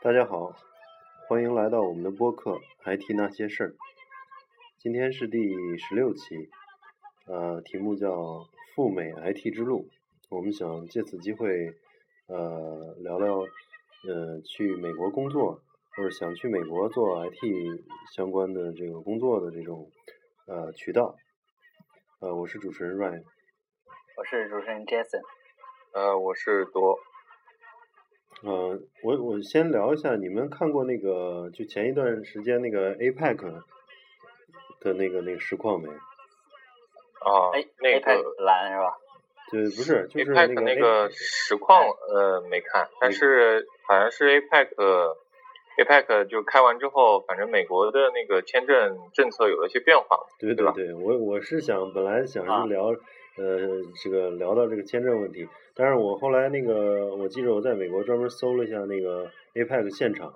大家好，欢迎来到我们的播客《IT 那些事儿》。今天是第十六期，呃，题目叫《赴美 IT 之路》。我们想借此机会，呃，聊聊，呃，去美国工作或者想去美国做 IT 相关的这个工作的这种呃渠道。呃，我是主持人 Ryan。我是主持人 Jason。呃，我是多，呃，我我先聊一下，你们看过那个就前一段时间那个 APEC 的那个那个实况没？啊，哎那个蓝是吧？对，不是，就是那 APEC 个那个实况呃没看，但是好像是 APEC APEC 就开完之后，反正美国的那个签证政策有了一些变化。对吧对对对，我我是想本来想啊。是聊、呃这个聊到这个签证问题，但是我后来那个我记得我在美国专门搜了一下那个 APEC 现场，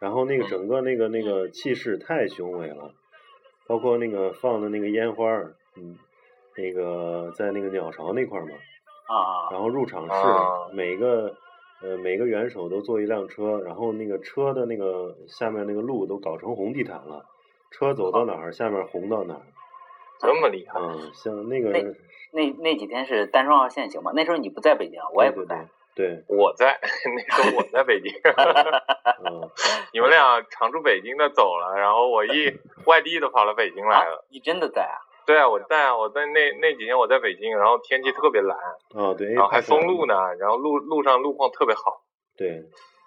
然后那个嗯。整个那个那个气势太雄伟了，包括那个放的那个烟花儿，嗯，那个在那个鸟巢那块儿嘛，啊啊，然后入场式啊每个呃每个元首都坐一辆车，然后那个车的那个下面那个路都搞成红地毯了，车走到哪儿下面红到哪儿。这么厉害？嗯，像那个那那那几天是单双号限行吗？那时候你不在北京，我也不在。对对，我在 那时候我在北京，嗯，你们俩常驻北京的走了，然后我一 外地的跑到北京来了。你真的在啊？对啊，我在啊，我在那那几天我在北京，然后天气特别蓝，啊对，然后还封路呢，然后路路上路况特别好。对，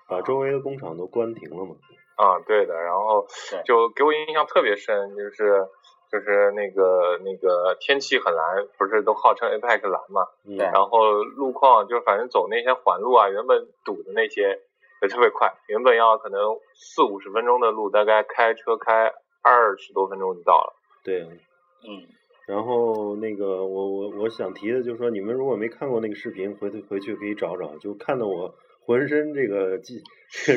把周围的工厂都关停了嘛。啊，对的，然后就给我印象特别深，就是就是那个那个天气很蓝，不是都号称 APEC 蓝嘛？然后路况就反正走那些环路啊，原本堵的那些也特别快，原本要可能四五十分钟的路，大概开车开二十多分钟就到了。对。嗯，然后那个我我我想提的就是说，你们如果没看过那个视频，回头回去可以找找，就看得我浑身这个激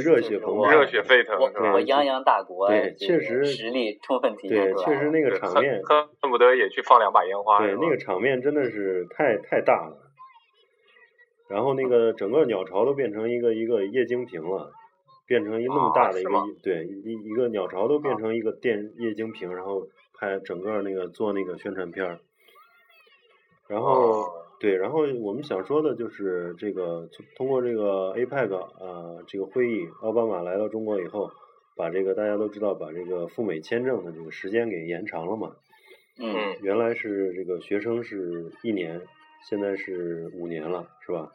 热血澎湃，热血沸腾我是吧我？泱泱大国，对确实实力充分体现对，出来确实那个场面，恨恨不得也去放两把烟花。对，那个场面真的是太太大了。然后那个整个鸟巢都变成一个一个液晶屏了，变成一那么大的一个、啊对一一个鸟巢都变成一个电液晶屏，然后拍整个那个做那个宣传片儿。然后、哦对，然后我们想说的就是这个通通过这个 APEC 呃这个会议，奥巴马来到中国以后，把这个大家都知道把这个赴美签证的这个时间给延长了嘛。嗯，嗯，原来是这个学生是一年，现在是五年了，是吧？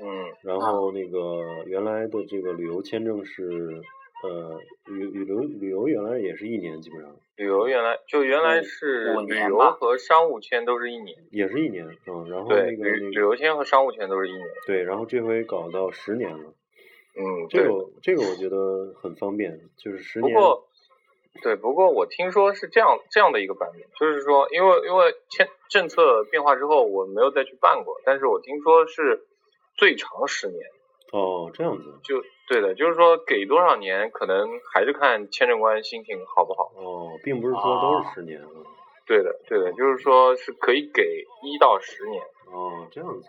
嗯然后那个原来的这个旅游签证是，呃，旅旅游旅游原来也是一年，基本上旅游原来就原来是旅游和商务签都是一年，也是一年，嗯，然后，那个旅旅游签和商务签都是一年。对，然后这回搞到十年了，嗯，这个这个我觉得很方便，就是十年，不过，对，不过我听说是这样这样的一个版本，就是说，因为因为签政策变化之后，我没有再去办过，但是我听说是最长十年，哦，这样子，就对的，就是说给多少年，可能还是看签证官心情好不好。哦，并不是说都是十年啊，对的，对的，就是说是可以给一到十年。哦，这样子，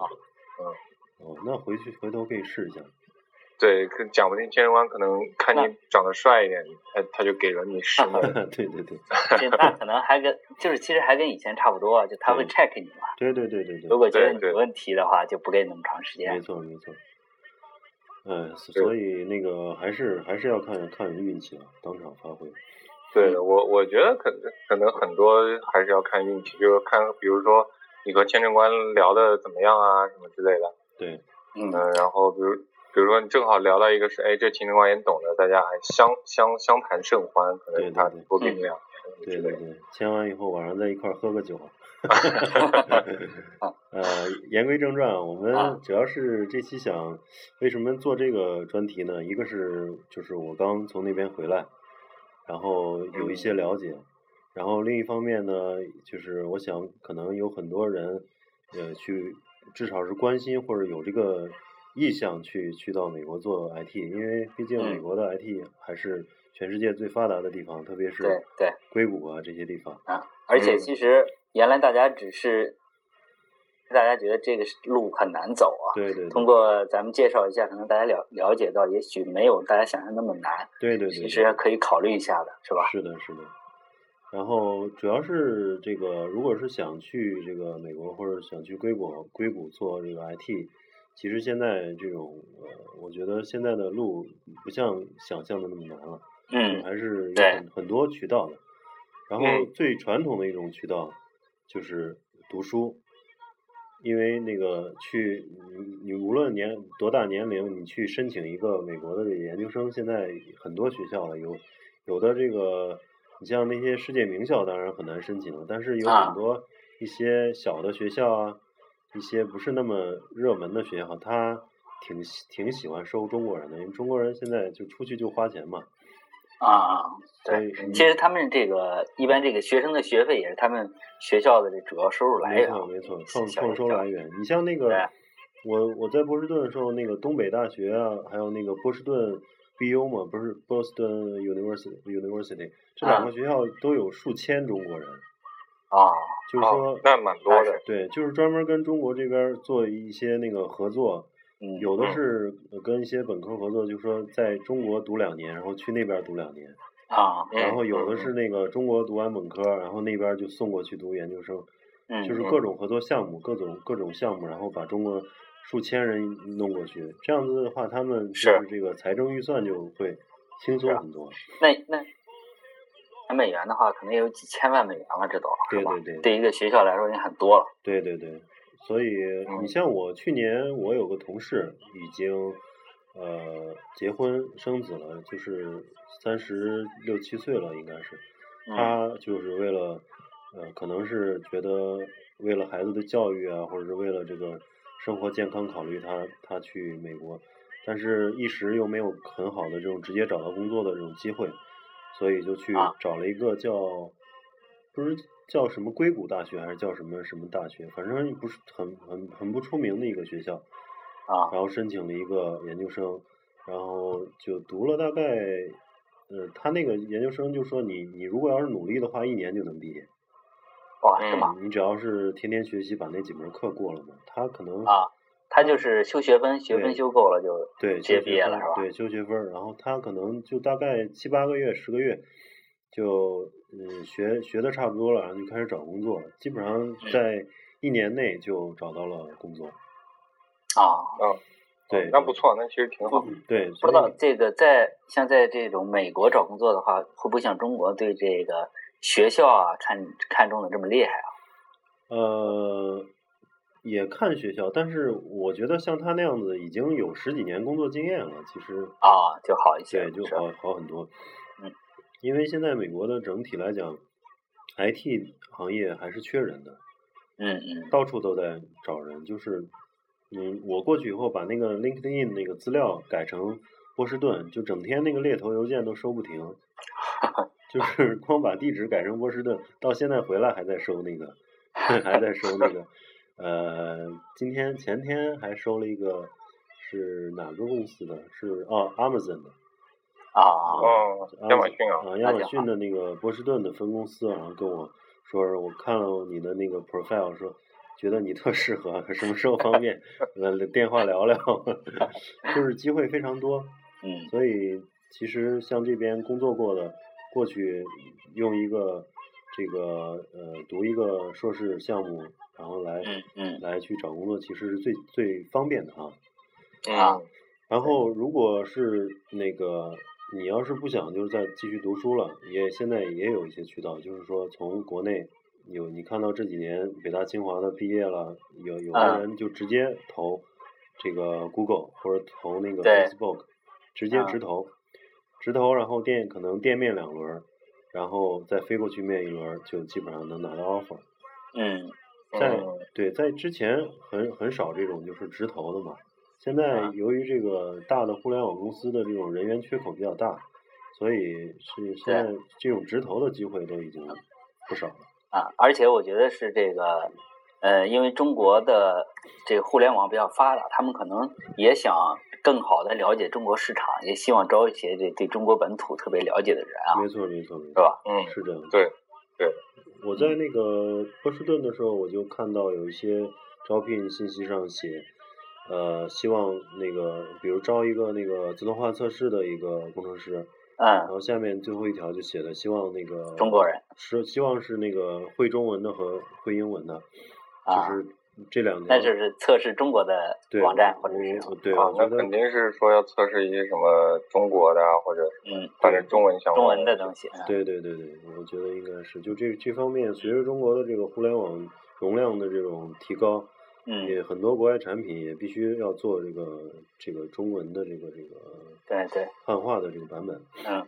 嗯，哦，那回去回头可以试一下，对，可讲不定签证官可能看你长得帅一点，他他就给了你十年。对对对，这那可能还跟就是其实还跟以前差不多，就他会 check 你嘛。对对对对对，如果觉得你有问题的话，就不给你那么长时间没间。错没错。哎，所以那个还是还是要看看运气啊，当场发挥。对的，我我觉得可能可能很多还是要看运气，就是看比如说你和签证官聊的怎么样啊，什么之类的。对，嗯，嗯，然后比如比如说你正好聊到一个是，哎，这签证官也懂的，大家还相相相谈甚欢，可能他对对对多给你两年之类的。对对对，签完以后晚上在一块儿喝个酒。呃，言归正传，我们啊主要是这期想为什么做这个专题呢？一个是就是我刚从那边回来，然后有一些了解，然后另一方面呢，就是我想可能有很多人呃去至少是关心或者有这个意向去去到美国做 IT，因为毕竟嗯美国的 IT 还是全世界最发达的地方，特别是对对硅谷啊这些地方。啊，而且嗯其实原来大家只是大家觉得这个路很难走啊。对对对通过咱们介绍一下，可能大家了了解到，也许没有大家想象那么难，对对对，其对实可以考虑一下的，是吧？是的，是的。然后主要是这个，如果是想去这个美国或者想去硅谷硅谷做这个 IT，其实现在这种呃，我觉得现在的路不像想象的那么难了，嗯还是有很很多渠道的。然后嗯最传统的一种渠道就是读书，因为那个去你你无论年多大年龄，你去申请一个美国的研究生，现在很多学校了，有有的这个你像那些世界名校当然很难申请了，但是有啊。很多一些小的学校啊，一些不是那么热门的学校，他挺喜挺喜欢收中国人的，因为中国人现在就出去就花钱嘛，啊啊，对，嗯其实他们这个一般这个学生的学费也是他们学校的这主要收入来源没。错没错，创创收来源。你像那个我我在波士顿的时候，那个东北大学啊，还有那个波士顿 BU 嘛，不是 Boston University University 这两啊个学校都有数千中国人，啊，就是说哦，那蛮多的。对，就是专门跟中国这边做一些那个合作，嗯，有的嗯是呃跟一些本科合作，就是说在中国读两年，然后去那边读两年，啊，嗯然后有的嗯是那个中国读完本科，然后那边就送过去读研究生，嗯，就是各种合作项目，各种各种项目，然后把中国数千人弄过去，这样子的话，他们就是是这个财政预算就会轻松很多。那那美元的话，可能也有几千万美元了，这都？对对对对一个学校来说已经很多了。对对对，所以嗯你像我去年我有个同事已经呃结婚生子了，就是三十六七岁了，应该是。嗯他就是为了呃，可能是觉得为了孩子的教育啊，或者是为了这个生活健康考虑他，他去美国，但是一时又没有很好的这种直接找到工作的这种机会，所以就去啊找了一个叫不是叫什么硅谷大学还是叫什么什么大学，反正不是很很很不出名的一个学校，啊然后申请了一个研究生，然后就读了大概，呃，他那个研究生就说你你如果要是努力的话，一年就能毕业。哇，是吗？你只要是天天学习，把那几门课过了嘛，他可能啊，他就是修学分，学分修够了就对直接毕业了是吧对，修学分，然后他可能就大概七八个月、十个月，就嗯学学的差不多了，然后就开始找工作了，基本上在一年内就找到了工作。啊。嗯，对，那不错，那其实挺好。对，不知道这个在像在这种美国找工作的话，会不会像中国对这个学校啊看看中的这么厉害啊？呃，也看学校，但是我觉得像他那样子已经有十几年工作经验了，其实啊，就好一些对，就好好很多。嗯，因为现在美国的整体来讲，IT 行业还是缺人的，嗯嗯到处都在找人。就是，嗯，我过去以后把那个 LinkedIn 那个资料改成波士顿，就整天那个猎头邮件都收不停，就是光把地址改成波士顿，到现在回来还在收那个，还在收那个。呃，今天前天还收了一个，是哪个公司的？是哦，Amazon 的。啊哦，亚马逊啊，啊，亚马逊的那个波士顿的分公司，然后跟我说，我看了你的那个 profile，说觉得你特适合，什么时候方便，呃，电话聊聊，就是机会非常多，嗯所以其实像这边工作过的，过去用一个这个呃读一个硕士项目，然后来嗯嗯来去找工作，其实是最最方便的啊。啊嗯然后，如果是那个你要是不想就是再继续读书了，也现在也有一些渠道，就是说从国内有你看到这几年北大清华的毕业了，有有的啊人就直接投这个 Google 或者投那个 Facebook，直接啊直投，直投，然后店可能店面两轮儿，然后再飞过去面一轮儿，就基本上能拿到 offer。嗯在嗯对，在之前很很少这种就是直投的嘛。现在啊由于这个大的互联网公司的这种人员缺口比较大，所以是现在这种直投的机会都已经不少了。啊，而且我觉得是这个呃，因为中国的这个互联网比较发达，他们可能也想更好的了解中国市场，也希望招一些这对中国本土特别了解的人啊，没错没错没错，是吧？嗯，是这样。对对，我在那个波士顿的时候，我就看到有一些招聘信息上写，呃，希望那个比如招一个那个自动化测试的一个工程师，嗯然嗯，后下面最后一条就写的希望那个中国人是希望是那个会中文的和会英文的，啊就是这两条。那就是测试中国的对网站或者是我对，啊我，觉得那肯定是说要测试一些什么中国的啊，或者嗯反正中文相关中文的东西。嗯对对对对，我觉得应该是就这这方面，随着中国的这个互联网容量的这种提高，嗯，也很多国外产品也必须要做这个这个中文的这个这个对对，汉化的这个版本。嗯，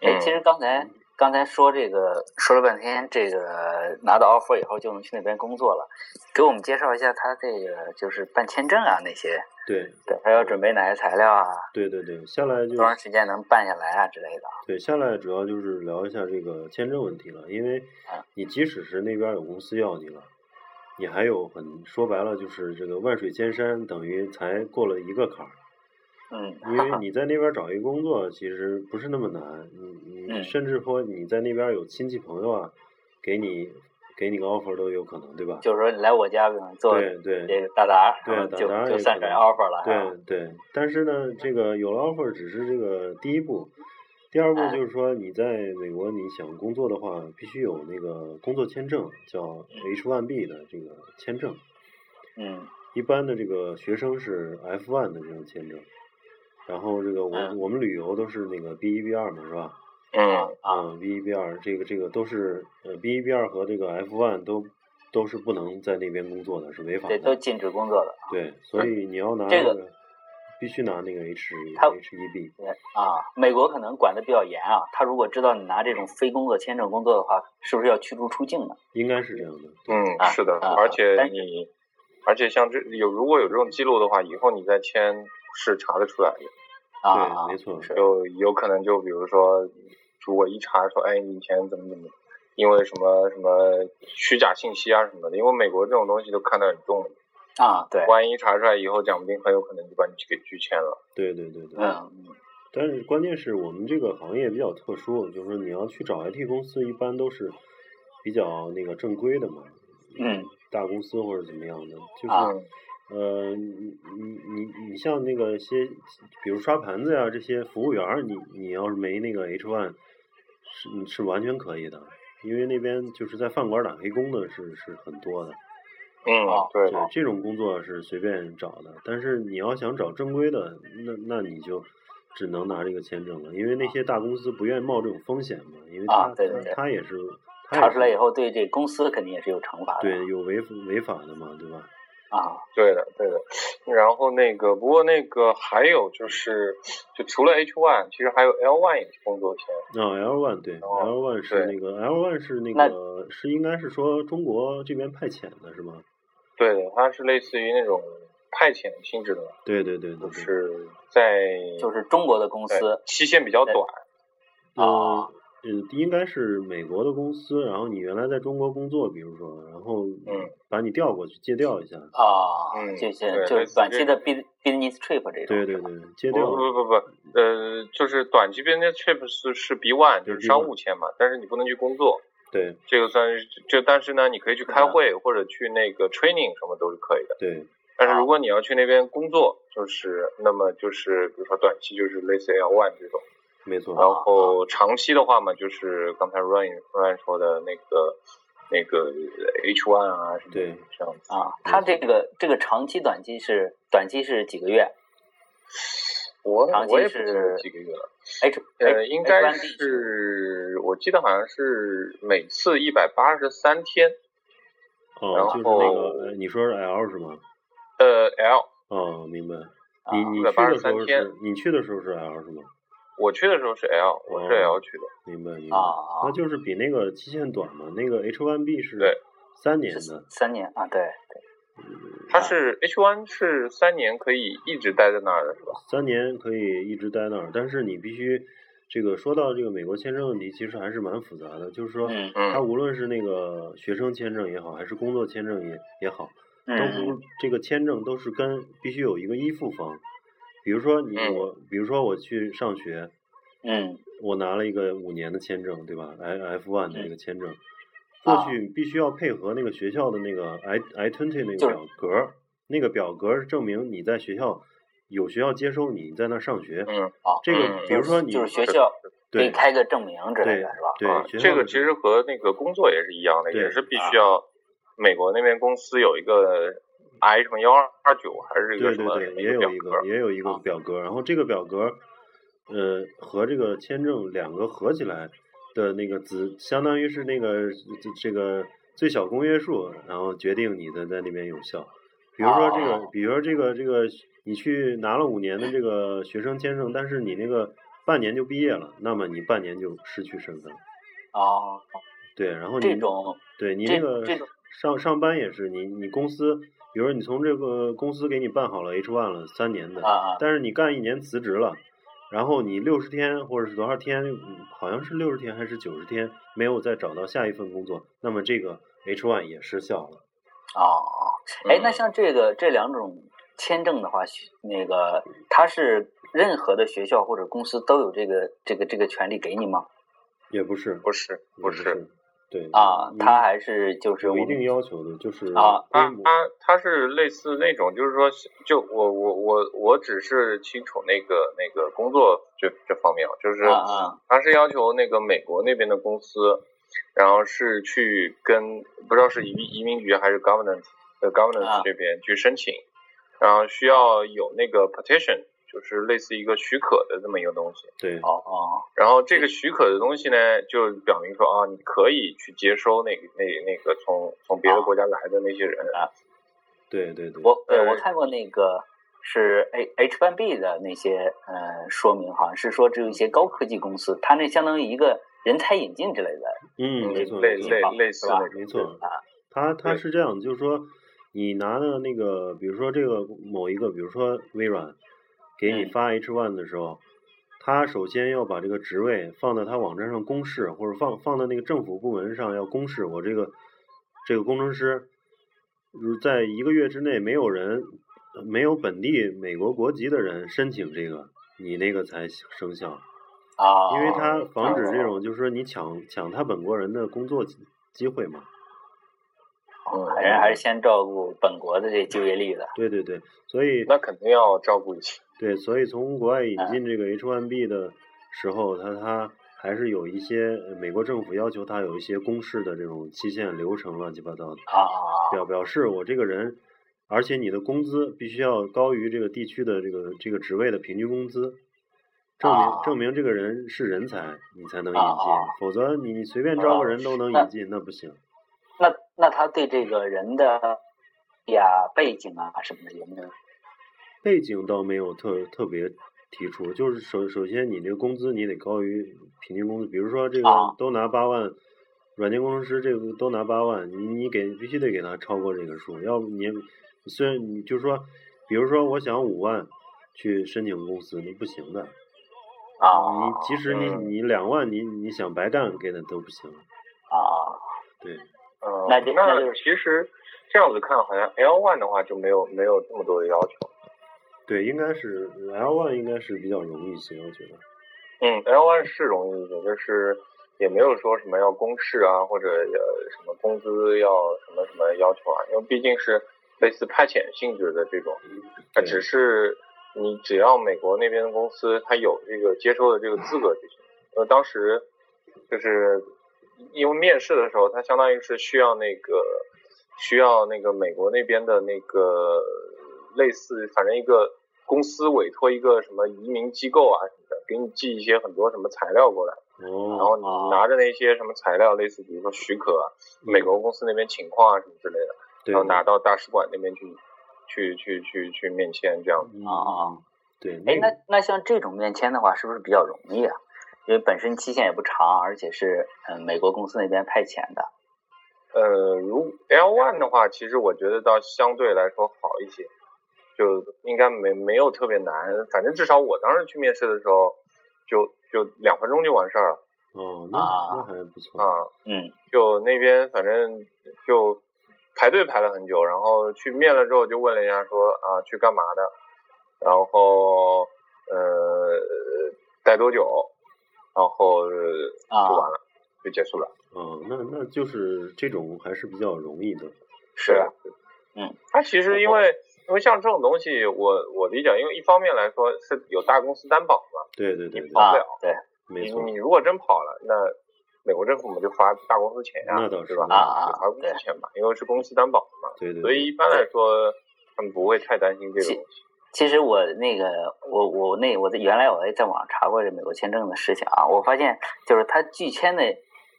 哎，其实刚才刚才说这个说了半天，这个拿到 offer 以后就能去那边工作了，给我们介绍一下他这个就是办签证啊那些，对。对，还要准备哪些材料啊，对对对，下来就多长时间能办下来啊之类的。对下来主要就是聊一下这个签证问题了，因为啊你即使是那边有公司要你了，你还有很说白了就是这个万水千山，等于才过了一个坎儿。嗯，因为 你在那边找一个工作，其实不是那么难。你你嗯甚至说你在那边有亲戚朋友啊，给你给你个 offer 都有可能，对吧？就是说你来我家，做对对这个打杂，对然后就算是也可能 offer 了，对对，但是呢，这个有了 offer 只是这个第一步，第二步哎就是说你在美国你想工作的话，必须有那个工作签证，叫 H1B 的这个签证。嗯一般的这个学生是 F1 的这种签证，然后这个我、嗯我们旅游都是那个 B 一 B 二嘛，是吧？嗯啊嗯，B 一 B 二这个这个都是呃 B 一 B 二和这个 F one 都都是不能在那边工作的，是违法对，都的。禁止工作的。对，所以你要拿这个个必须拿那个 H 他 H 一 B。对啊，美国可能管的比较严啊，他如果知道你拿这种非工作签证工作的话，是不是要驱逐出境呢？应该是这样的。嗯，啊是的，啊而且你，而且像这有如果有这种记录的话，以后你再签是查得出来的，啊，没错是就有可能就比如说，如果一查说，哎，你以前怎么怎么，因为什么什么虚假信息啊什么的，因为美国这种东西都看得很重的，啊，对，万一查出来以后，讲不定很有可能就把你给拒签了。对对对对。嗯但是关键是我们这个行业比较特殊，就是说你要去找 IT 公司，一般都是比较那个正规的嘛，嗯，大公司或者怎么样的，就是、呃，你你你你像那个些，比如刷盘子呀这些服务员，你你要是没那个 H one，是你是完全可以的，因为那边就是在饭馆打黑工的是是很多的，嗯啊，对对，这种工作是随便找的，但是你要想找正规的，那那你就只能拿这个签证了，因为那些大公司不愿意冒这种风险嘛，因为他、啊对对对他他也是他查出来以后，对这公司肯定也是有惩罚的。对有违违法的嘛，对吧？啊，对的，对的。然后那个，不过那个还有就是，就除了 H one，其实还有 L one 也是工作签。啊、l one 对、哦 l one 是那个 L one 是那那个是应该是说中国这边派遣的是吗？对的，它是类似于那种派遣性质的，对对对对就。是在就是中国的公司期限比较短。呃啊，嗯，应该是美国的公司，然后你原来在中国工作，比如说，然后嗯把你调过去借调一下，啊，嗯就是对类似就是短期的 bus- business trip 这种。对对对，借不调，不不不，呃，就是短期 business trip 是是 B one，就是商务签嘛，但是你不能去工作，对。这个算是就，但是呢，你可以去开会或者去那个 training 什么都是可以的。对。但是如果你要去那边工作，就是那么就是比如说短期就是类似 L one 这种，没错，然后长期的话嘛，就是刚才 Ryan Ryan 说的那个那个 H one 啊什么对这样子。啊，他这个这个长期、短期是短期是几个月我我也不记得是几个月了，？H 呃，应该是我记得好像是每次一百八十三天，哦，然就是那后个，呃你说是 L 是吗？呃 L，哦，明白。啊你你去的时候183天是，你去的时候是 L 是吗？我去的时候是 L，我是哦 L 去的。明白明白，啊那就是比那个期限短嘛，那个 H1B 是对三年的，三年啊，对对它是 H one 是三年可以一直待在那儿的是吧？三年可以一直待那儿，但是你必须这个说到这个美国签证问题，其实还是蛮复杂的。就是说，嗯它嗯无论是那个学生签证也好，还是工作签证也也好，都嗯不这个签证都是跟必须有一个依附方。比如说你嗯我，比如说我去上学，嗯我拿了一个五年的签证，对吧？I F one 的嗯这个签证，啊过去必须要配合那个学校的那个 I I twenty 那个表格儿，那个表格儿证明你在学校有学校接收你，你在那儿上学。嗯啊，这个嗯比如说你就是学校给你开个证明之类的是吧？对这个其实和那个工作也是一样的，也是必啊须要美国那边公司有一个 I 什么幺二九还是一个对对对，什么什么也有表格一个也有一个啊表格，然后这个表格，呃，和这个签证两个合起来的那个子，相当于是那个这这个最小公约数，然后决定你的在那边有效。比如说这个哦，比如说这个这个，你去拿了五年的这个学生签证，但是你那个半年就毕业了，那么你半年就失去身份。哦，对，然后你这种对你那个上上班也是，你你公司，比如说你从这个公司给你办好了 H one 了三年的，啊啊但是你干一年辞职了，然后你六十天或者是多少天，嗯好像是六十天还是九十天没有再找到下一份工作，那么这个 H one 也失效了。哦，哎，那嗯像这个这两种签证的话，学那个它是任何的学校或者公司都有这个这个这个权利给你吗？也不是，不是不是，，对啊，他还是就是有一定要求的，就是啊它规模它它是类似那种，就是说，就我我我我只是清楚那个那个工作这这方面，就是啊啊它是要求那个美国那边的公司，然后是去跟不知道是移民移民局还是 governance governance 这边去申请，然后需要有那个 petition，就是类似一个许可的这么一个东西。对哦哦然后这个许可的东西呢，就表明说啊，你可以去接收那个那那个从从别的国家来的那些人。对对对，我对呃我看过那个是 H H 1 B 的那些呃说明，好像是说只有一些高科技公司，它那相当于一个人才引进之类的嗯，没错类类类似是吧没错啊，他他是这样，就是说，你拿的那个，比如说这个某一个，比如说微软，给你嗯发 H one 的时候，他首先要把这个职位放到他网站上公示，或者放放到那个政府部门上要公示，我这个这个工程师，如在一个月之内没有人没有本地美国国籍的人申请这个，你那个才生效。啊，因为他防止这哦种就是说你抢抢他本国人的工作机机会嘛。嗯还是还是先照顾本国的这就业率的对对对，所以那肯定要照顾一下。对，所以从国外引嗯进这个 H1B 的时候，它它还是有一些呃美国政府要求它有一些公示的这种期限流程乱七八糟的，啊表表示我这个人，而且你的工资必须要高于这个地区的这个这个职位的平均工资。证明啊证明这个人是人才，你才能引进啊，否则你你随便招个人都能引进，那不行。那那他对这个人的呀背景啊什么的有没有？背景倒没有特特别提出，就是首首先你这个工资你得高于平均工资，比如说这个啊。都拿八万，软件工程师这个都拿八万，你你给必须得给他超过这个数，要不你虽然你就说，比如说我想五万去申请公司，那不行的，啊。你即使你嗯。你两万你你想白干给他都不行，啊，对，嗯，那这那其实这样子看，好像 L one 的话就没有没有这么多的要求。对，应该是 L one 应该是比较容易一些，我觉得。嗯，L one 是容易一些，就是也没有说什么要公示啊，或者呃什么工资要什么什么要求啊，因为毕竟是类似派遣性质的这种，它只是你只要美国那边的公司它有这个接收的这个资格就行。呃，当时就是因为面试的时候，它相当于是需要那个需要那个美国那边的那个类似反正一个公司委托一个什么移民机构啊什么的，给你寄一些很多什么材料过来，然哦，后你拿着那些什么材料，类似比如说许可啊、美国公司那边情况啊什么之类的，对，然后拿到大使馆那边去去去去去面签这样子。嗯啊，对，哎，那那像这种面签的话，是不是比较容易啊？因为本身期限也不长，而且是嗯美国公司那边派遣的。呃，如 L one 的话，其实我觉得倒相对来说好一些，就应该没没有特别难。反正至少我当时去面试的时候，就就两分钟就完事儿了哦，那啊那还不错。啊。嗯就那边反正就排队排了很久，然后去面了之后就问了一下说啊去干嘛的，然后呃待多久，然后就完了，就结束了。哦，那那就是这种还是比较容易的。是啊，嗯，他其实因为因为像这种东西，我我理解，因为一方面来说是有大公司担保嘛，对对对对，啊跑不了对没错。你你如果真跑了，那美国政府嘛就罚大公司钱呀、那倒是吧？啊啊就罚公司钱嘛，因为是公司担保的嘛，对对。所以一般来说他们不会太担心这个东西。其实我那个我我那我在原来我也在网上查过这美国签证的事情啊，我发现就是他拒签的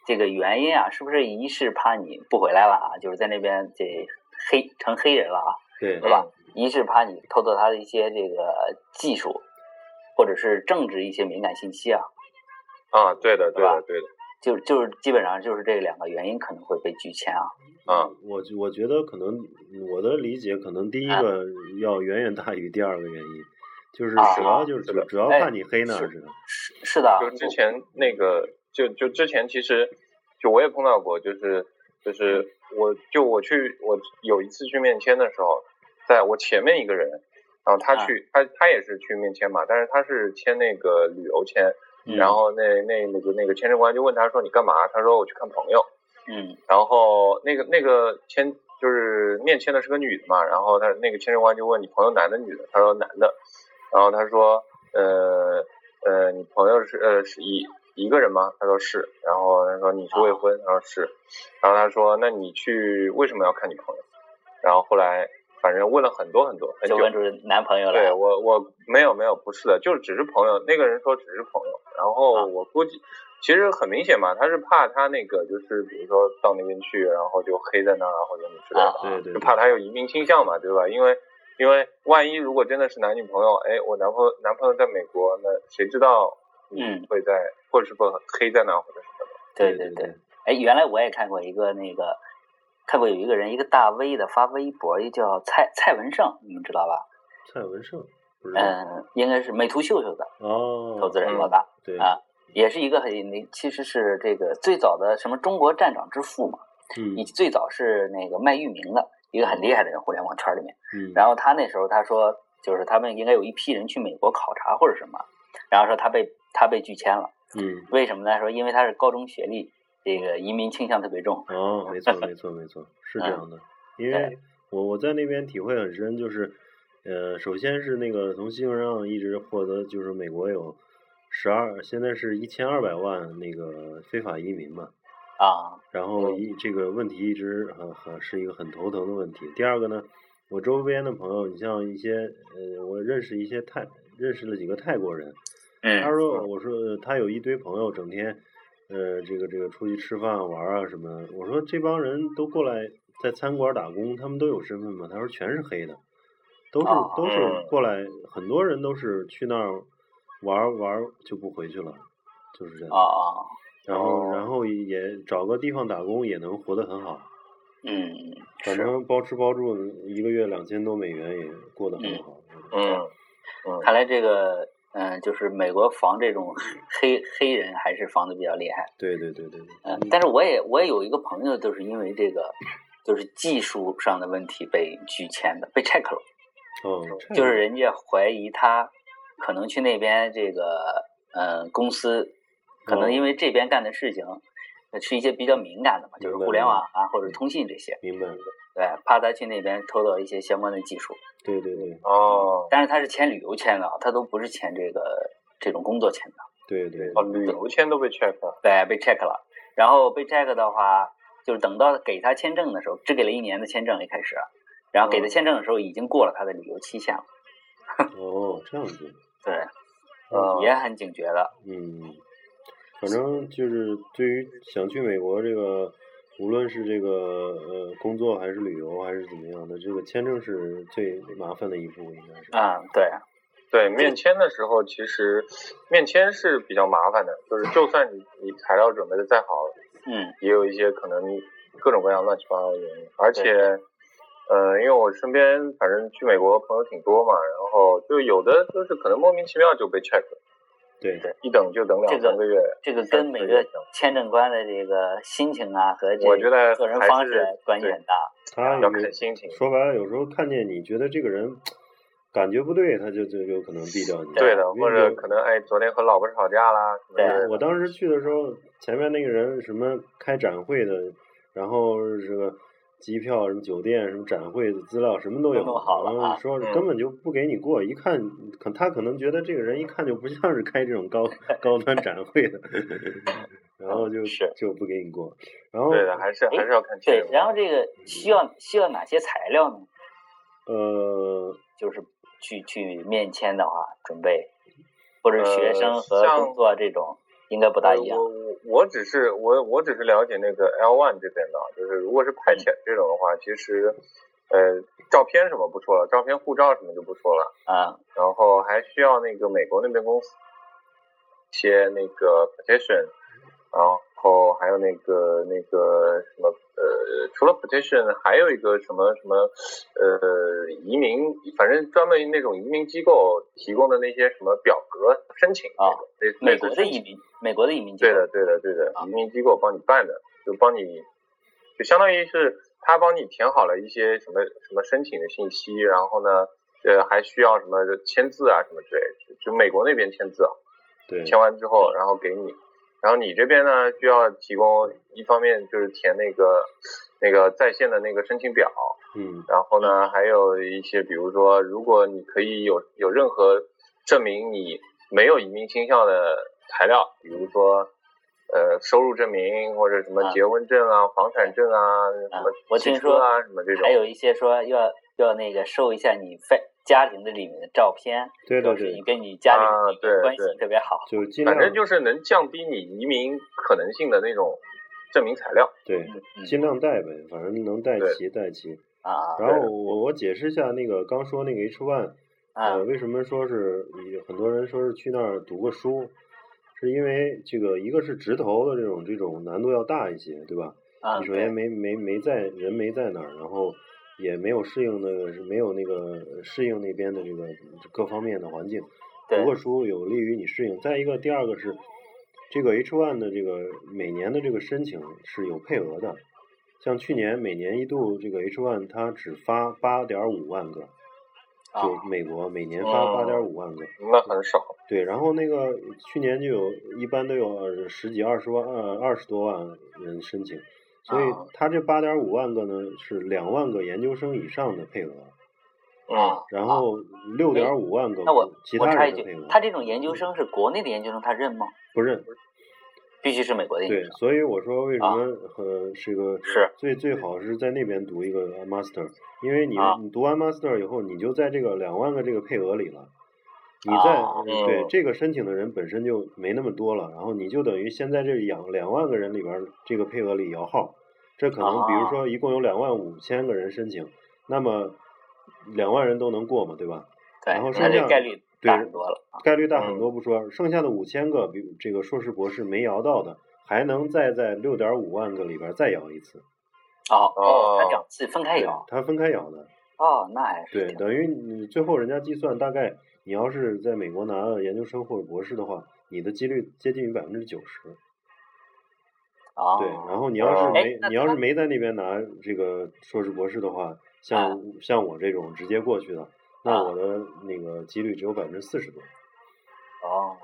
这个原因啊，是不是一是怕你不回来了啊，就是在那边这黑成黑人了啊，对对吧？一是怕你偷走他的一些这个技术，或者是政治一些敏感信息啊，啊，对的，对的，对的，就就是基本上就是这两个原因可能会被拒签啊。啊，我我觉得可能我的理解可能第一啊个要远远大于第二个原因，就是啊主要就是主要哎怕你黑呢。是是的，就之前那个，就就之前其实就我也碰到过，就是就是我就我去我有一次去面签的时候，在我前面一个人，然后他啊去、他他也是去面签嘛，但是他是签那个旅游签，嗯然后那那那个那个签证官就问他说你干嘛？他说我去看朋友。嗯然后那个那个签就是面签的是个女的嘛，然后他那个签证官就问你朋友男的女的，他说男的，然后他说呃呃你朋友是呃是一一个人吗？他说是，然后他说你是未婚，他说是，然后他说那你去为什么要看女朋友？然后后来反正问了很多很多很久就问，出男朋友了对。我我没有没有不是的，就是只是朋友。那个人说只是朋友，然啊后我估计其实很明显嘛，他是怕他那个就是比如说到那边去，然后就黑在那儿啊或者什么之类啊的，对对对就怕他有移民倾向嘛，对吧？因为因为万一如果真的是男女朋友，哎，我男朋友男朋友在美国，那谁知道你嗯会在、或者是不黑在那儿或者什么的。对对对。哎，原来我也看过一个那个，看过有一个人，一个大 V 的发微博，一叫蔡蔡文胜，你们知道吧？蔡文胜嗯，应该是美图秀秀的哦，投资人嗯老大，对啊也是一个很那其实是这个最早的什么中国站长之父嘛，嗯以及最早是那个卖域名的一个很厉害的人，互联网圈里面。嗯，然后他那时候他说，就是他们应该有一批人去美国考察或者什么，然后说他被他被拒签了，嗯。为什么呢？说因为他是高中学历，这个移民倾向特别重。哦，没错 没错没错，是这样的，因为我我在那边体会很深，就是呃，首先是那个从新闻上一直获得，就是美国有十二，现在是一千二百万那个非法移民嘛，啊，然后一这个问题一直很很是一个很头疼的问题。第二个呢，我周边的朋友，你像一些呃，我认识一些泰认识了几个泰国人，他嗯说我说他有一堆朋友整天呃这个这个出去吃饭玩啊什么的，我说这帮人都过来在餐馆打工，他们都有身份吗？他说全是黑的，都是哦都是嗯过来，很多人都是去那儿玩儿玩儿就不回去了，就是这样。然后，哦然后也找个地方打工，也能活得很好。嗯，反正包吃包住，一个月两千多美元也过得很好。嗯嗯，看来这个嗯，就是美国防这种黑黑人还是防的比较厉害。对对对对对。嗯，但是我也我也有一个朋友，就是因为这个就是技术上的问题被拒签的，被 check 了。哦，就是人家怀疑他可能去那边这个嗯公司，可能哦因为这边干的事情呃是一些比较敏感的嘛，就是互联网啊或者通信这些，明白。对，怕他去那边偷到一些相关的技术。对对对哦但是他是签旅游签的，他都不是签这个这种工作签的，对对。哦，旅游签都被 check 了。对，被 check 了。然后被 check 的话，就是等到给他签证的时候，只给了一年的签证一开始，然后给他嗯签证的时候已经过了他的旅游期限了，哦，这样子。对，哦也很警觉的。嗯，反正就是对于想去美国这个，无论是这个呃工作还是旅游还是怎么样的，这个签证是最麻烦的一步，应该是。啊，对，对，面签的时候其实面签是比较麻烦的，就是就算你你材料准备的再好，嗯。也有一些可能各种各样乱七八糟的原因，而且对，呃，因为我身边反正去美国朋友挺多嘛，然后就有的就是可能莫名其妙就被 check 了，对对一等就等两这三个月。这个三跟每个签证官的这个心情啊和这我觉得做人方式关系对很大。他有要看心情。说白了，有时候看见你觉得这个人感觉不对，他就就有可能毙掉你。对的，或者可能哎，昨天和老婆吵架啦什么。我当时去的时候，前面那个人什么开展会的，然后这个机票、什么酒店、什么展会的资料什么都有，弄好了然啊后说嗯根本就不给你过，一看可他可能觉得这个人一看就不像是开这种高 高端展会的，然后就是就不给你过，然后对的，还是还是要看，。对然后这个需要需要哪些材料呢？呃就是去去面签的话，准备或者学呃生和工作这种应该不大一样我。我我只是我我只是了解那个 L one 这边的，就是如果是派遣这种的话，其实呃照片什么不说了，照片、护照什么就不说了，啊然后还需要那个美国那边公司一些那个 petition，然后还有那个那个什么呃，除了 petition，还有一个什么什么呃移民，反正专门那种移民机构提供的那些什么表格申请啊美国的移民，美国的移民机构。对的，对的，对的啊，移民机构帮你办的，就帮你，就相当于是他帮你填好了一些什么什么申请的信息，然后呢，呃，还需要什么签字啊什么之类的，就就美国那边签字啊，对。签完之后，然后给你，然后你这边呢需要提供一方面就是填那个那个在线的那个申请表，嗯然后呢，还有一些，比如说，如果你可以有有任何证明你没有移民倾向的材料，比如说，呃，收入证明或者什么啊结婚证啊、房产证啊、什么汽我听说车啊、什么这种还。有一些说要要那个收一下你在家庭的里面的照片，对对对你，跟你家里啊的关系特别好。就尽量反正就是能降低你移民可能性的那种证明材料。对尽量带呗，反正能带齐带齐。啊然后我我解释一下那个刚说那个 H one，啊呃，为什么说是有很多人说是去那儿读个书，是因为这个一个是直投的这种这种难度要大一些，对吧？啊你首先没没没在人没在那儿，然后也没有适应那个是没有那个适应那边的这个各方面的环境，读个书有利于你适应。再一个，第二个是这个 H one 的这个每年的这个申请是有配额的，像去年每年一度这个 H one 它只发八点五万个，就啊美国每年发八点五万个。那很少，对，然后那个去年就有一般都有呃十几二十万呃二十多万人申请，所以啊他这八点五万个呢是两万个研究生以上的配额，嗯，然后六点五万个啊那我其他人的配额，他这种研究生是国内的研究生，他认吗？不认。必须是美国的研对究，生。所以我说为什啊么呃这个是最最好是在那边读一个 master，因为你啊你读完 master 以后，你就在这个两万个这个配额里了。你在、对这个申请的人本身就没那么多了，然后你就等于先在这两两万个人里边儿这个配额里摇号，这可能比如啊说一共有两万五千个人申请，那么两万人都能过嘛，对吧？对，然后剩下这概率对大很多了。啊概率大很嗯多不说，剩下的五千个，比如这个硕士博士没摇到的，还能再在六点五万个里边再摇一次，哦哦，两次分开摇。，它分开摇的，哦，那还是对，等于你最后人家计算大概，你要是在美国拿了研究生或者博士的话，你的几率接近于百分之九十，哦，对，然后你要是哦没你要是没在那边拿这个硕士博士的话，像像我这种直接过去的，那啊我的那个几率只有百分之四十多。哦，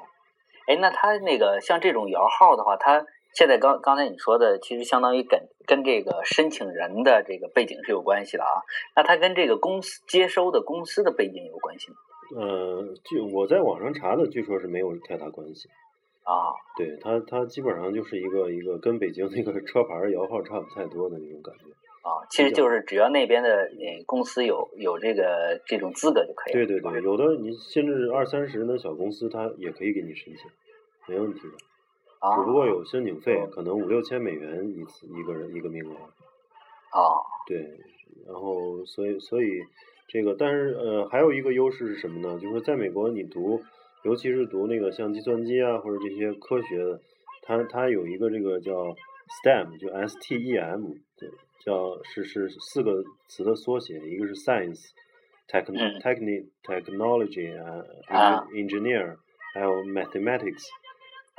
哎，那他那个像这种摇号的话，他现在刚刚才你说的，其实相当于跟跟这个申请人的这个背景是有关系的啊。那他跟这个公司接收的公司的背景有关系吗？呃，据我在网上查的，据说是没有太大关系。啊，对它，它基本上就是一个一个跟北京那个车牌儿摇号差不太多的那种感觉。啊，其实就是只要那边的呃公司有有这个这种资格就可以了。对对对，有的你甚至二三十的小公司，它也可以给你申请，没问题的。啊，只不过有申请费，嗯可能五六千美元一次一个人一个名额。啊对，然后所以所以这个，但是呃，还有一个优势是什么呢？就是在美国你读，尤其是读那个像计算机啊或者这些科学的，它它有一个这个叫 STEM，就 S T E M，对，叫是是四个词的缩写，一个是 Science。Techn 嗯 techni technology 啊啊，engineer 还有 mathematics，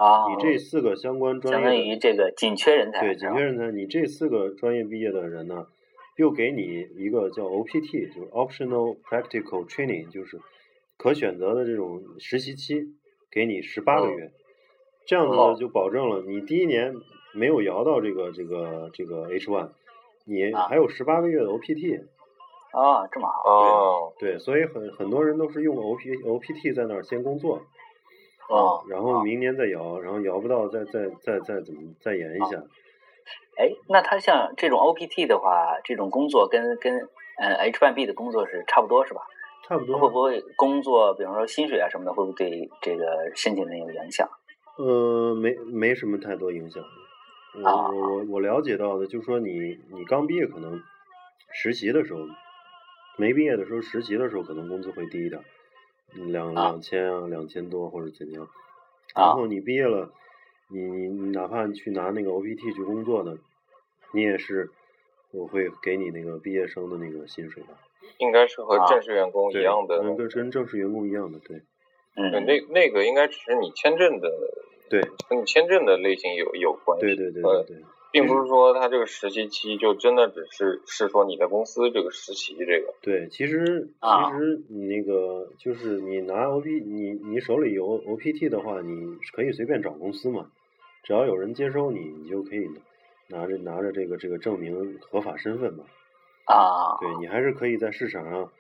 啊，你这四个相关专业相当于这个紧缺人才，对紧缺人才，你这四个专业毕业的人呢，又给你一个叫 OPT，就是 optional practical training，就是可选择的这种实习期，给你十八个嗯月，这样子就保证了你第一年没有摇到这个这个这个 H one，你啊。还有十八个月的 OPT。啊，这么好，哦，对，所以很很多人都是用 O P O P T 在那儿先工作，哦，然后明年再摇，然后摇不到再再再再怎么再延一下。哎，那他像这种 OPT 的话，这种工作跟跟呃 H1B 的工作是差不多是吧？差不多。会不会工作，比方说薪水啊什么的，会不会对这个申请人有影响？呃，没没什么太多影响。我啊我我我了解到的，就是说你你刚毕业可能实习的时候，没毕业的时候实习的时候可能工资会低一点，嗯两啊两千啊两千多或者怎样。啊然后你毕业了，你你你哪怕你去拿那个 OPT 去工作呢，你也是我会给你那个毕业生的那个薪水的。应该是和啊正式员工一，样的。嗯，跟跟正式员工一样的，对嗯，那那个应该只是你签证的，对跟你签证的类型有有关系。对对对呃对对。并不是说他这个实习期就真的只是是说你在公司这个实习这个。对，其实啊其实你那个就是你拿 O P 你你手里有 O P T 的话，你可以随便找公司嘛，只要有人接收你，你就可以拿着拿着这个这个证明合法身份嘛。啊，对你还是可以在市场上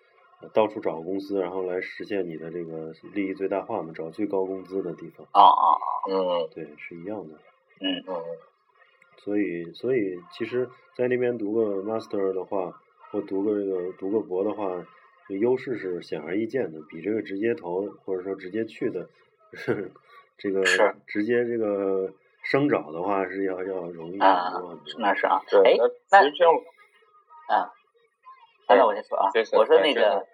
呃到处找公司，然后来实现你的这个利益最大化嘛，找最高工资的地方。啊啊，嗯对，是一样的。嗯嗯所以所以其实，在那边读个 master 的话，或读个这个读个博的话，优势是显而易见的，比这个直接投或者说直接去的，这个直接这个生找的话是要要容易啊。那是啊，对，哎，那其实这样啊，啊那我先说啊我说那个，哎，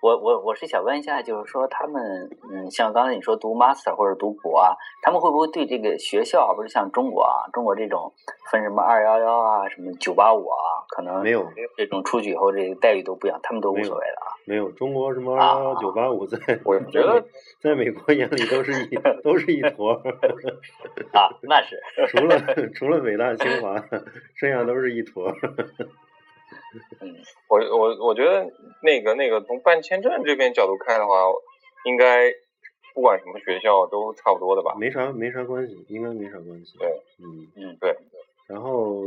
我我我是想问一下，就是说他们，嗯，像刚才你说读 master 或者读博啊，他们会不会对这个学校，啊不是像中国啊，中国这种分什么二幺幺啊，什么九八五啊，可能没有这种出去以后这个待遇都不一样，他们都无所谓的啊。没有中国什么啊二幺幺九八五在我在觉得美 在美国眼里都是一 都是一坨儿，啊，那是，除了除了北大清华，剩下都是一坨儿。嗯我我我觉得那个那个从办签证这边角度看的话，应该不管什么学校都差不多的吧。没啥没啥关系，应该没啥关系。对，嗯，嗯对，然后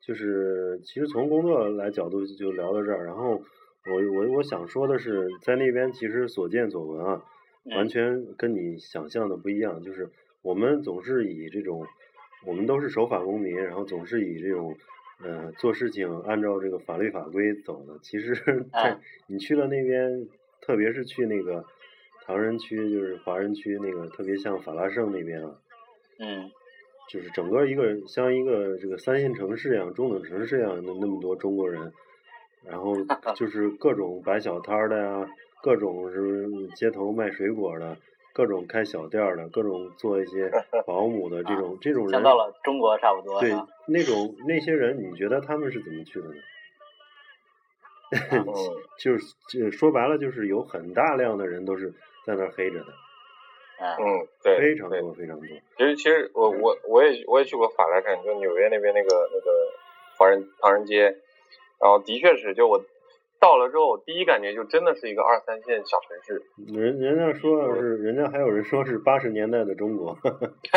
就是其实从工作来角度就聊到这儿，然后我我我想说的是，在那边其实所见所闻啊，完嗯全跟你想象的不一样，就是我们总是以这种，我们都是守法公民，然后总是以这种。呃，做事情按照这个法律法规走的，其实 在啊。你去了那边，特别是去那个唐人区，就是华人区那个，特别像法拉盛那边啊，嗯。就是整个一个像一个这个三线城市一样、中等城市一样的那么多中国人，然后 就是各种摆小摊的呀，各种是街头卖水果的，各种开小店儿的，各种做一些 保姆的这种这种人想，到了中国差不多对啊，那种那些人，你觉得他们是怎么去的呢？嗯，就是就说白了，就是有很大量的人都是在那儿黑着的，嗯嗯，对，非常。多非常多。其实其实我我我也我也去过法拉盛，就纽约那边那个那个华人唐人街，然后的确是，就我到了之后，我第一感觉就真的是一个二三线小城市。人人家说是，人家还有人说是八十年代的中国，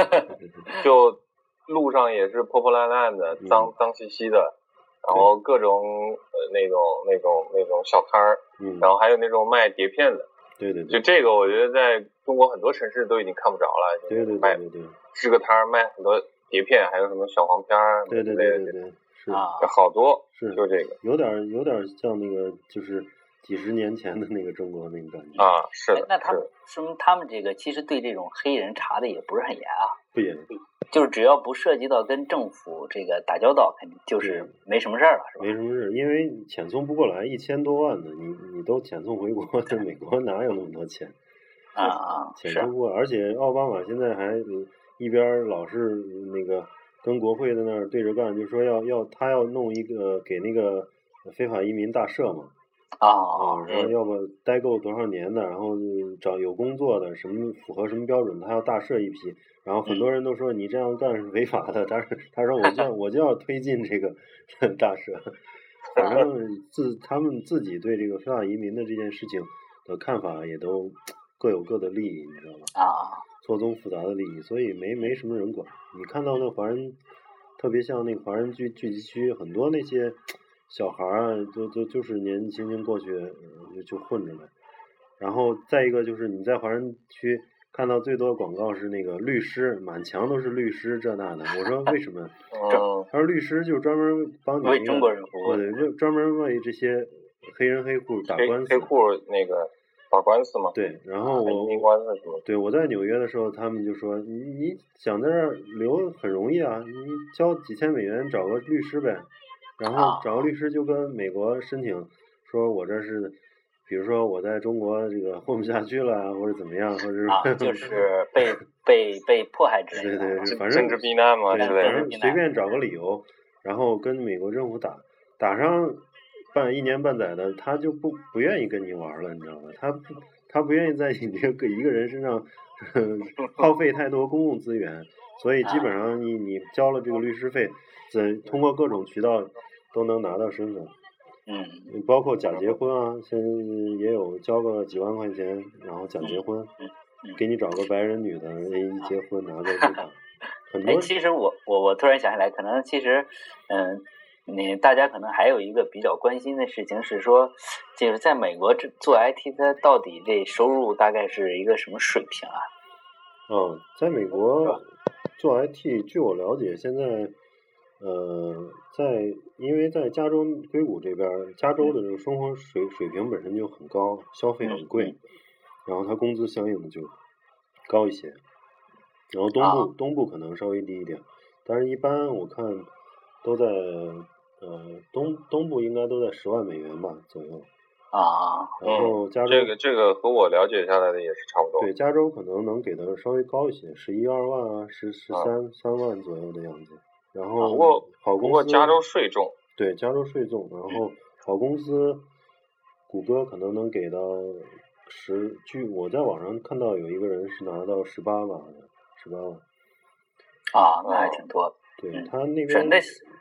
就路上也是破破烂烂的、嗯。脏脏兮兮的，然后各种呃那种那种那种小摊儿，嗯，然后还有那种卖碟片的。对对对。就，这个，我觉得在中国很多城市都已经看不着了，对对卖对对。对，支个摊儿卖很多碟片，还有什么小黄片儿对对对对对，是啊好多是，就这个有点儿有点儿像那个就是几十年前的那个中国那个感觉，啊，是的，哎那他们说明他们这个其实对这种黑人查的也不是很严啊，不严，就是只要不涉及到跟政府这个打交道，肯定就是没什么事儿了，是吧？没什么事，因为遣送不过来，一千多万呢，你你都遣送回国，这美国哪有那么多钱？啊啊，是 遣送不过来，而且奥巴马现在还嗯一边儿老是那个跟国会在那儿对着干，就说要要他要弄一个给那个非法移民大赦嘛，啊啊，然后嗯要不待够多少年的，然后找有工作的，什么符合什么标准，他要大赦一批。然后很多人都说你这样干是违法的，但是他说我就要我就要推进这个 大赦，反正自他们自己对这个非法移民的这件事情的看法也都各有各的利益，你知道吧？啊错综复杂的利益，所以没没什么人管。你看到那华人，特别像那个华人聚聚集区，很多那些小孩儿啊，就就就是年纪轻轻过去，呃就就混着呢。然后再一个就是你在华人区看到最多的广告是那个律师，满墙都是律师这那的。我说为什么？哦，他说律师就是专门帮你为那个中国人服务对，就专门为这些黑人黑户打官司黑。户那个打官司嘛，对，然后我移民官司什么。对，我在纽约的时候，他们就说你你想在这儿留很容易啊，你交几千美元找个律师呗，然后啊找个律师就跟美国申请，说我这是，比如说我在中国这个混不下去了啊，或者怎么样，或者是、啊，就是被被被迫害之类的对对反正政治避难嘛对，随便找个理由，然后跟美国政府打打上半一年半载的，他就不不愿意跟你玩了，你知道吗？他不他不愿意在你这个一个人身上 耗费太多公共资源，所以基本上你你交了这个律师费，在通过各种渠道都能拿到身份，嗯包括假结婚啊，现在也有交个几万块钱，然后假结婚给你找个白人女的，一结婚拿个绿卡，很多哎，其实我我我突然想起来，可能其实，嗯，你大家可能还有一个比较关心的事情是说，就是在美国这做 IT，它到底这收入大概是一个什么水平啊？嗯，在美国做 IT，据我了解，现在呃，在因为在加州硅谷这边，加州的这个生活水水平本身就很高，消费很贵，然后它工资相应的就高一些，然后东部、东部可能稍微低一点，但是一般我看都在呃东东部应该都在十万美元吧左右，啊，然后加州、这个这个和我了解下来的也是差不多。对，加州可能能给的稍微高一些，十一二万啊，十十三三万左右的样子。然后啊不过好公司，不过加州税重，对加州税重，然后好公司，谷歌可能能给到十，据我在网上看到有一个人是拿到十八万的，十八万。啊，那还挺多的。对嗯他那边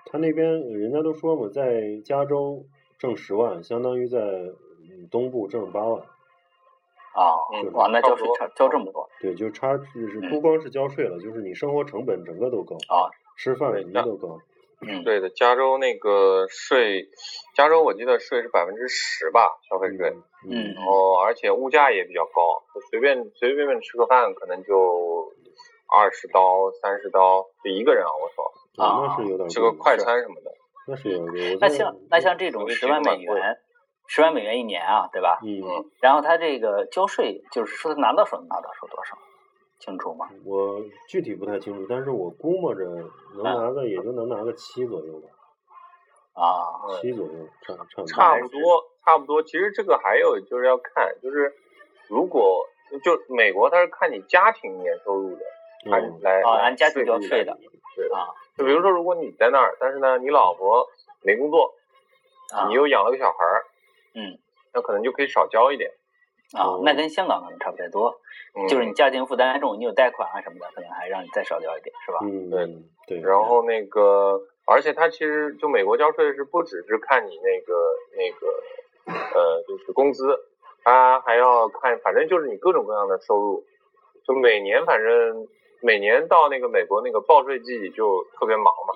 他那边人家都说嘛，在加州挣十万，相当于在嗯东部挣八万。啊嗯，哇，那交税差交这么多对，就差就是嗯不光是交税了，就是你生活成本整个都高，啊，吃饭什么都高。嗯，对的，加州那个税，加州我记得税是百分之十吧，消费税。嗯然后而且物价也比较高，就随便随随便便吃个饭可能就二十刀、三十刀，就一个人啊，我说啊，那是有点贵吃个快餐什么的。那是有点那像那像这种十万美元，十万美元一年啊，对吧？嗯，然后他这个交税，就是说他拿到手拿到手多少，清楚吗？我具体不太清楚，但是我估摸着能啊拿个也就能拿个七左右吧，啊，嗯七左右，差差不多。差不多，差不多。其实这个还有就是要看，就是如果就美国它是看你家庭年收入的，按嗯来来啊按家庭交税的对啊就比如说，如果你在那儿，但是呢，你老婆没工作，啊你又养了个小孩儿，嗯那可能就可以少交一点。啊，那跟香港可能差不太多，嗯、就是你家庭负担重，你有贷款啊什么的，可能还让你再少交一点，是吧？嗯，对对。然后那个，而且它其实就美国交税是不只是看你那个那个呃，就是工资，它还要看，反正就是你各种各样的收入。就每年反正每年到那个美国那个报税季就特别忙嘛，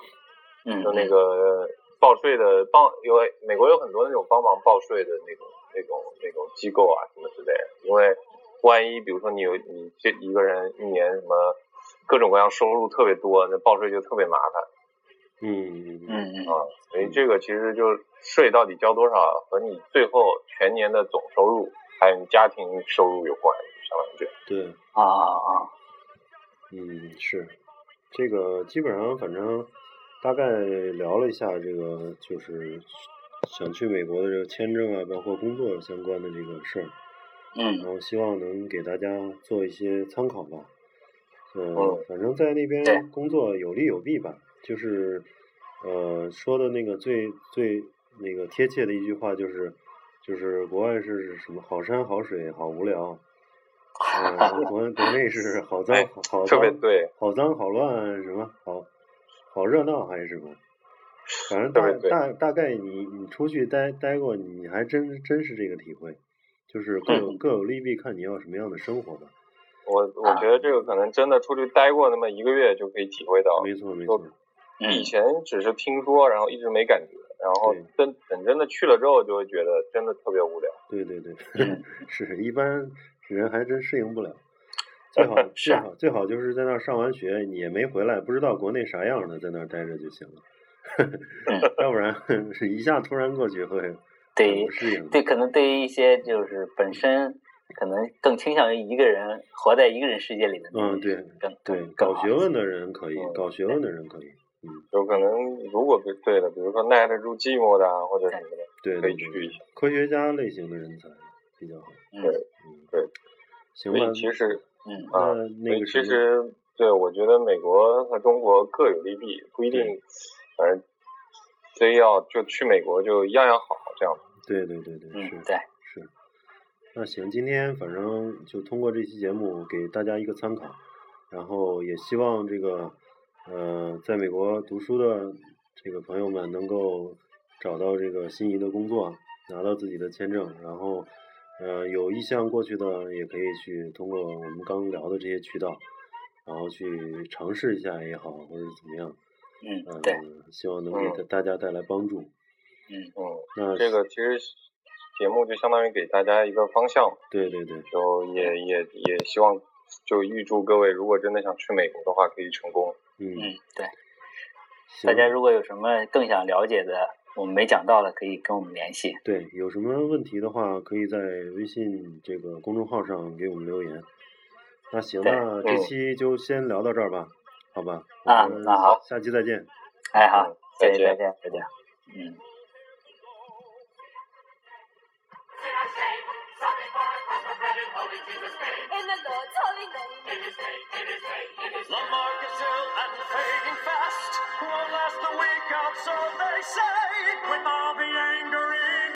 嗯，就那个报税的帮有美国有很多那种帮忙报税的那种那种那种机构啊什么之类的，因为万一比如说你有你这一个人一年什么各种各样收入特别多，那报税就特别麻烦。嗯。嗯嗯。啊，所以这个其实就税到底交多少和你最后全年的总收入还有你家庭收入有关，相当于这样。对，啊啊啊，嗯是，这个基本上反正大概聊了一下这个就是想去美国的这个签证啊，包括工作相关的这个事儿。嗯然嗯后希望能给大家做一些参考吧。呃嗯，反正在那边工作有利有弊吧，就是呃说的那个最最那个贴切的一句话就是，就是国外是什么好山好水好无聊，呃，国国内是 好脏哎好好特别对，好脏好乱什么好好热闹还是什么，反正大大大概你你出去待待过，你还真真是这个体会，就是各有嗯各有利弊，看你要什么样的生活吧。我我觉得这个可能真的出去待过那么一个月就可以体会到，没错没错，嗯以前只是听说，然后一直没感觉，然后对真等真的去了之后，就会觉得真的特别无聊。对对对，嗯 是一般人还真适应不了。最好是啊最好最好就是在那儿上完学，你也没回来，不知道国内啥样的，在那儿待着就行了。要不然是一下突然过去会不适应。对，可能对于一些就是本身可能更倾向于一个人活在一个人世界里的嗯对更对，搞学问的人可以，嗯搞学问的人可以。嗯，有可能如果是对的，比如说耐得住寂寞的啊，或者什么的，对对对对以去一下，科学家类型的人才比较好。嗯对嗯，对。行吧所以，其实嗯啊，那个其实对我觉得美国和中国各有利弊，不一定，反正非要就去美国就样样好这样。对对对对，嗯是对是。那行，今天反正就通过这期节目给大家一个参考，然后也希望这个呃在美国读书的这个朋友们能够找到这个心仪的工作，拿到自己的签证，然后呃有意向过去的也可以去通过我们刚聊的这些渠道，然后去尝试一下也好，或者怎么样，嗯、嗯对希望能给嗯大家带来帮助。嗯嗯，那这个其实节目就相当于给大家一个方向，对对对。就也也也希望就预祝各位，如果真的想去美国的话，可以成功。嗯，嗯对，大家如果有什么更想了解的，我们没讲到的，可以跟我们联系。对有什么问题的话，可以在微信这个公众号上给我们留言。那行，那这嗯期就先聊到这儿吧，好吧？啊那好下期再见。哎好再见再见再见，嗯。